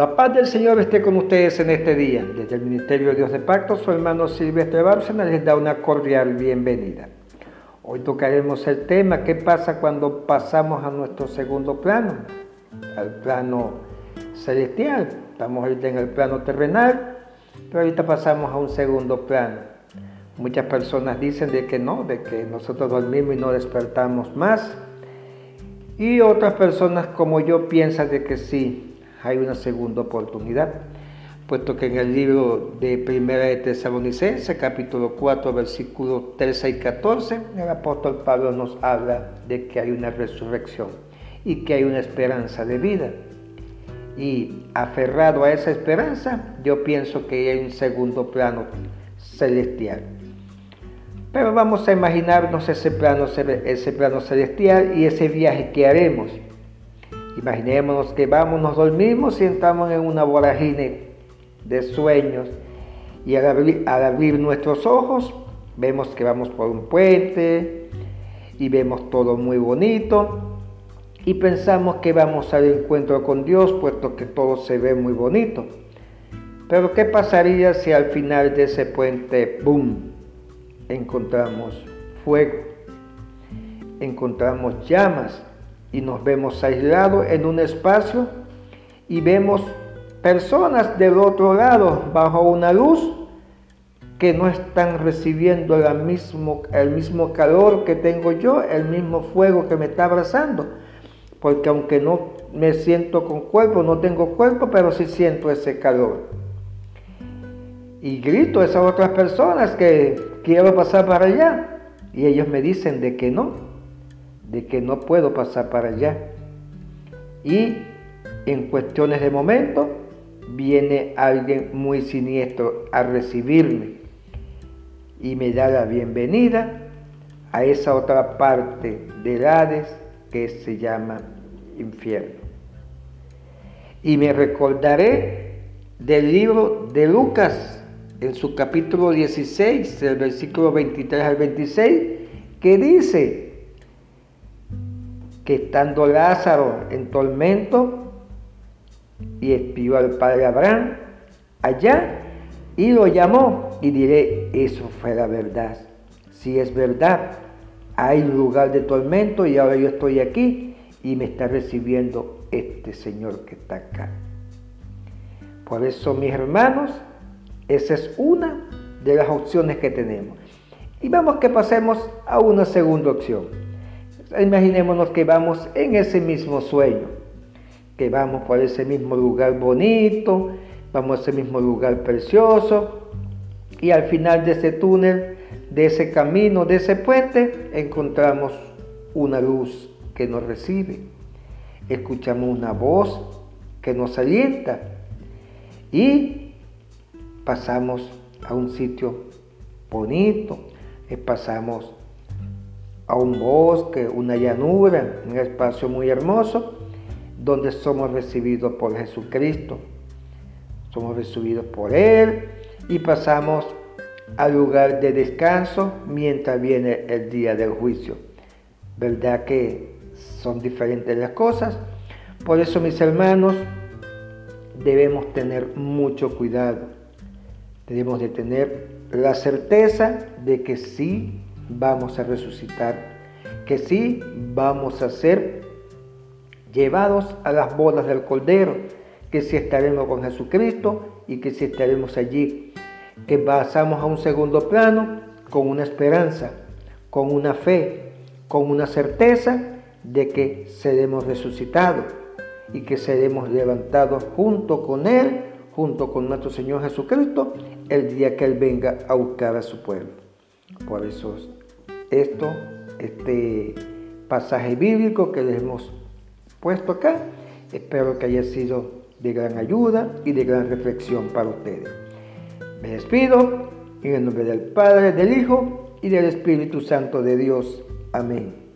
La paz del Señor esté con ustedes en este día. Desde el Ministerio de Dios de Pacto, su hermano Silvestre Bárcena les da una cordial bienvenida. Hoy tocaremos el tema ¿qué pasa cuando pasamos a nuestro segundo plano? Al plano celestial. Estamos ahorita en el plano terrenal, pero ahorita pasamos a un segundo plano. Muchas personas dicen de que no, de que nosotros dormimos y no despertamos más. Y otras personas como yo piensan de que sí, hay una segunda oportunidad, puesto que en el libro de Primera de Tesalonicenses, capítulo 4, versículos 13 y 14, el apóstol Pablo nos habla de que hay una resurrección y que hay una esperanza de vida. Y aferrado a esa esperanza, yo pienso que hay un segundo plano celestial. Pero vamos a imaginarnos ese plano, ese plano celestial y ese viaje que haremos. Imaginémonos que vamos, nos dormimos y estamos en una vorágine de sueños y al abrir, nuestros ojos vemos que vamos por un puente y vemos todo muy bonito y pensamos que vamos al encuentro con Dios puesto que todo se ve muy bonito. Pero ¿qué pasaría si al final de ese puente, boom, encontramos fuego, encontramos llamas, y nos vemos aislados en un espacio y vemos personas del otro lado bajo una luz que no están recibiendo el mismo, el mismo calor que tengo yo, el mismo fuego que me está abrazando. Porque aunque no me siento con cuerpo, no tengo cuerpo, pero sí siento ese calor. Y grito a esas otras personas que quiero pasar para allá. Y ellos me dicen de que no, de que no puedo pasar para allá. Y en cuestiones de momento viene alguien muy siniestro a recibirme y me da la bienvenida a esa otra parte del Hades que se llama infierno. Y me recordaré del libro de Lucas en su capítulo 16, del versículo 23 al 26, que dice, estando Lázaro en tormento y espió al padre Abraham allá y lo llamó y diré, eso fue la verdad. Si es verdad, hay lugar de tormento y ahora yo estoy aquí y me está recibiendo este Señor que está acá. Por eso, mis hermanos, esa es una de las opciones que tenemos. Y vamos que pasemos a una segunda opción. Imaginémonos que vamos en ese mismo sueño, que vamos por ese mismo lugar bonito, vamos a ese mismo lugar precioso, y al final de ese túnel, de ese camino, de ese puente, encontramos una luz que nos recibe. Escuchamos una voz que nos alienta y pasamos a un sitio bonito, pasamos a un bosque, una llanura, un espacio muy hermoso, donde somos recibidos por Jesucristo. Somos recibidos por Él y pasamos al lugar de descanso mientras viene el día del juicio. ¿Verdad que son diferentes las cosas? Por eso, mis hermanos, debemos tener mucho cuidado. Debemos de tener la certeza de que sí vamos a resucitar, que sí vamos a ser llevados a las bodas del Cordero, que sí estaremos con Jesucristo y que sí estaremos allí, que pasamos a un segundo plano con una esperanza, con una fe, con una certeza de que seremos resucitados y que seremos levantados junto con Él, junto con nuestro Señor Jesucristo, el día que Él venga a buscar a su pueblo. Por eso esto, este pasaje bíblico que les hemos puesto acá. Espero que haya sido de gran ayuda y de gran reflexión para ustedes. Me despido en el nombre del Padre, del Hijo y del Espíritu Santo de Dios. Amén.